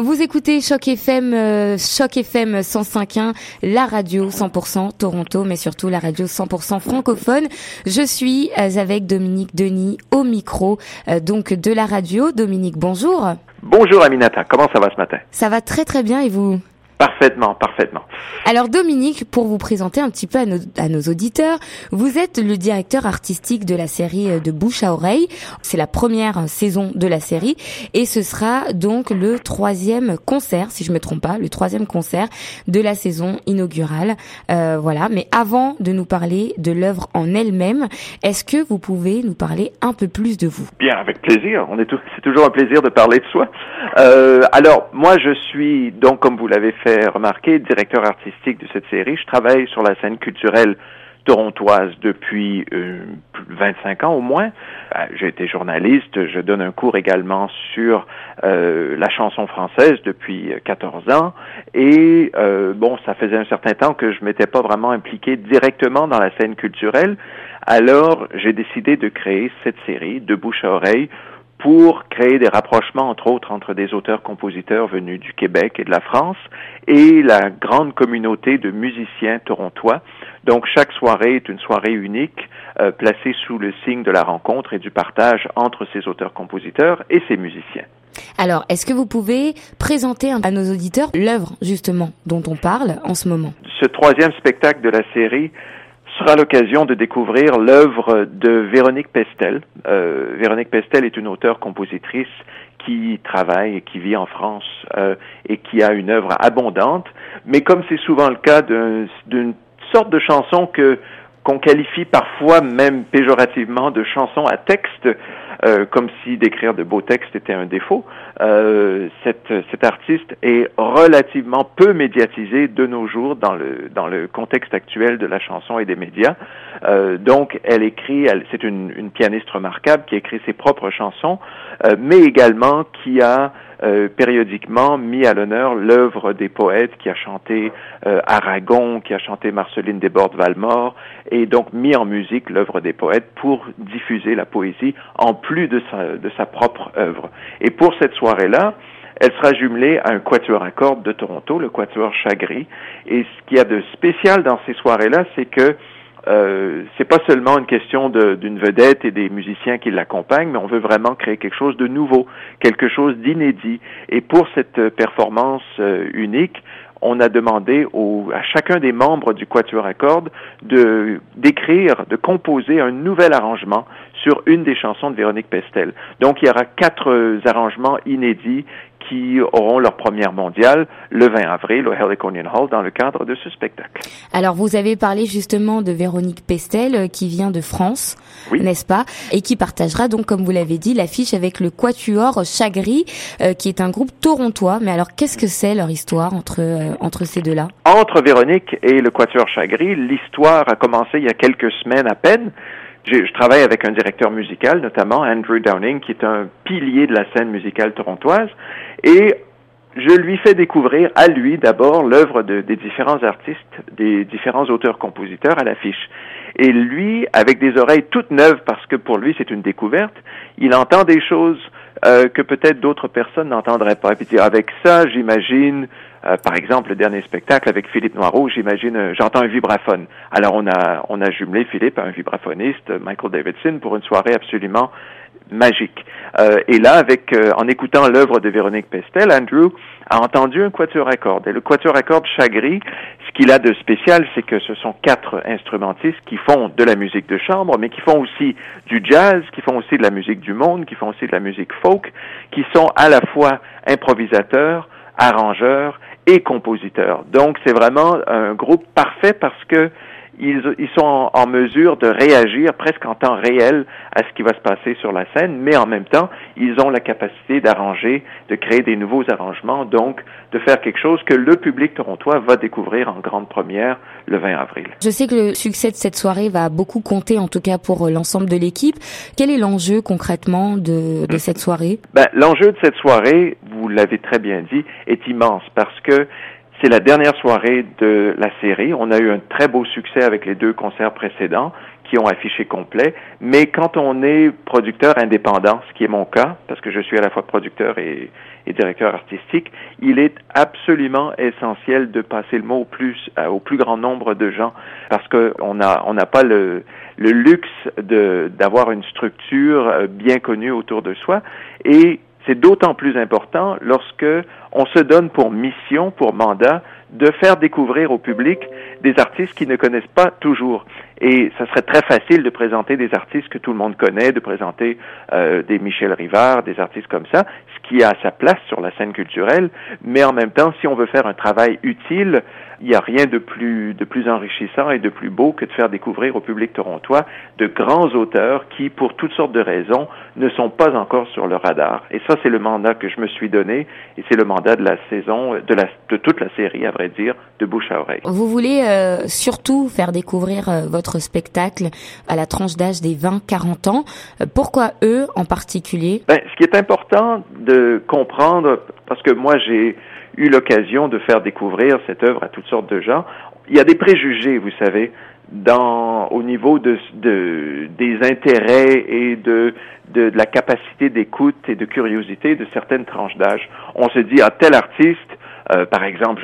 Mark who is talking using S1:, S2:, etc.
S1: Vous écoutez Choc FM, euh, Choc FM 105.1, la radio 100% Toronto, mais surtout la radio 100% francophone. Je suis euh, avec Dominique Denis au micro, euh, donc de la radio. Dominique, bonjour.
S2: Bonjour Aminata, comment ça va ce matin?
S1: Ça va très très bien et vous?
S2: Parfaitement, parfaitement.
S1: Alors Dominique, pour vous présenter un petit peu à nos, à nos, auditeurs, vous êtes le directeur artistique de la série euh, de bouche à oreille. C'est la première saison de la série et ce sera donc le troisième concert, si je me trompe pas, le troisième concert de la saison inaugurale. Euh, voilà. Mais avant de nous parler de l'œuvre en elle-même, est-ce que vous pouvez nous parler un peu plus de vous?
S2: Bien, avec plaisir. On est c'est toujours un plaisir de parler de soi. Euh, alors moi, je suis donc, comme vous l'avez fait remarqué, directeur artistique de cette série. Je travaille sur la scène culturelle torontoise depuis euh, 25 ans au moins. Euh, j'ai été journaliste, je donne un cours également sur euh, la chanson française depuis 14 ans et euh, bon, ça faisait un certain temps que je m'étais pas vraiment impliqué directement dans la scène culturelle. Alors, j'ai décidé de créer cette série de bouche à oreille pour créer des rapprochements, entre autres, entre des auteurs-compositeurs venus du Québec et de la France et la grande communauté de musiciens torontois. Donc, chaque soirée est une soirée unique, euh, placée sous le signe de la rencontre et du partage entre ces auteurs-compositeurs et ces musiciens.
S1: Alors, est-ce que vous pouvez présenter à nos auditeurs l'œuvre, justement, dont on parle en ce moment?
S2: Ce troisième spectacle de la série sera l'occasion de découvrir l'œuvre de Véronique Pestel. Euh, Véronique Pestel est une auteure-compositrice qui travaille et qui vit en France euh, et qui a une œuvre abondante, mais comme c'est souvent le cas d'une sorte de chanson que qu'on qualifie parfois même péjorativement de chanson à texte, euh, comme si d'écrire de beaux textes était un défaut. Euh, cette, cette artiste est relativement peu médiatisée de nos jours dans le, dans le contexte actuel de la chanson et des médias. Euh, donc, elle écrit, c'est une, une pianiste remarquable qui écrit ses propres chansons, euh, mais également qui a euh, périodiquement mis à l'honneur l'œuvre des poètes qui a chanté euh, Aragon, qui a chanté Marceline Desbordes-Valmore, et donc mis en musique l'œuvre des poètes pour diffuser la poésie en plus de sa, propre œuvre. Et pour cette soirée-là, elle sera jumelée à un quatuor à cordes de Toronto, le quatuor Chagri. Et ce qu'il y a de spécial dans ces soirées-là, c'est que euh, c'est pas seulement une question d'une vedette et des musiciens qui l'accompagnent, mais on veut vraiment créer quelque chose de nouveau, quelque chose d'inédit. Et pour cette performance euh, unique, on a demandé à chacun des membres du Quatuor à cordes de d'écrire, de composer un nouvel arrangement sur une des chansons de Véronique Pestel. Donc il y aura quatre euh, arrangements inédits qui auront leur première mondiale le 20 avril au Heliconian Hall dans le cadre de ce spectacle.
S1: Alors vous avez parlé justement de Véronique Pestel euh, qui vient de France, n'est-ce pas, et qui partagera donc comme vous l'avez dit l'affiche avec le Quatuor Chagri euh, qui est un groupe torontois. Mais alors qu'est-ce que c'est leur histoire entre euh, entre ces deux-là?
S2: Entre Véronique et le Quatuor Chagri, l'histoire a commencé il y a quelques semaines à peine je travaille avec un directeur musical, notamment Andrew Downing, qui est un pilier de la scène musicale torontoise, et je lui fais découvrir à lui d'abord l'œuvre de, des différents artistes, des différents auteurs-compositeurs à l'affiche. Et lui, avec des oreilles toutes neuves, parce que pour lui c'est une découverte, il entend des choses euh, que peut-être d'autres personnes n'entendraient pas. Et puis avec ça, j'imagine euh, par exemple, le dernier spectacle avec Philippe Noireau, j'imagine, euh, j'entends un vibraphone. Alors on a on a jumelé Philippe à un vibraphoniste, Michael Davidson, pour une soirée absolument magique. Euh, et là, avec en écoutant l'œuvre de Véronique Pestel, Andrew a entendu un quatuor à cordes. Et le quatuor à cordes Chagri, ce qu'il a de spécial, c'est que ce sont quatre instrumentistes qui font de la musique de chambre, mais qui font aussi du jazz, qui font aussi de la musique du monde, qui font aussi de la musique folk, qui sont à la fois improvisateurs, arrangeurs et compositeurs. Donc c'est vraiment un groupe parfait parce que ils, ils sont en, mesure de réagir presque en temps réel à ce qui va se passer sur la scène, mais en même temps, ils ont la capacité d'arranger, de créer des nouveaux arrangements, donc de faire quelque chose que le public torontois va découvrir en grande première le 20 avril.
S1: Je sais que le succès de cette soirée va beaucoup compter, en tout cas pour euh, l'ensemble de l'équipe. Quel est l'enjeu concrètement de, de cette soirée?
S2: Ben, L'enjeu de cette soirée, vous l'avez très bien dit, est immense parce que c'est la dernière soirée de la série. On a eu un très beau succès avec les deux concerts précédents qui ont affiché complet. Mais quand on est producteur indépendant, ce qui est mon cas, parce que je suis à la fois producteur et, directeur artistique, il est absolument essentiel de passer le mot au plus, grand nombre de gens, parce qu'on n'a pas le, le luxe d'avoir une structure euh, bien connue autour de soi et c'est d'autant plus important lorsque on se donne pour mission, pour mandat, de faire découvrir au public des artistes qui ne connaissent pas toujours. Et ça serait très facile de présenter des artistes que tout le monde connaît, de présenter euh, des Michel Rivard, des artistes comme ça, ce qui a sa place sur la scène culturelle. Mais en même temps, si on veut faire un travail utile, il n'y a rien de plus, de plus enrichissant et de plus beau que de faire découvrir au public torontois de grands auteurs qui, pour toutes sortes de raisons, ne sont pas encore sur le radar. Et ça, c'est le mandat que je me suis donné et c'est le mandat de la saison, de, la, de toute la série, à vrai dire, de bouche à oreille.
S1: Vous voulez euh, surtout faire découvrir euh, votre spectacle à la tranche d'âge des 20-40 ans. Euh, pourquoi eux en particulier?
S2: Ben, Ce qui est important de comprendre, parce que moi j'ai eu l'occasion de faire découvrir cette œuvre à toutes sortes de gens. Il y a des préjugés, vous savez, au niveau de, de des intérêts et de la capacité d'écoute et de curiosité de certaines tranches d'âge. On se dit à ah, tel artiste, euh, par exemple,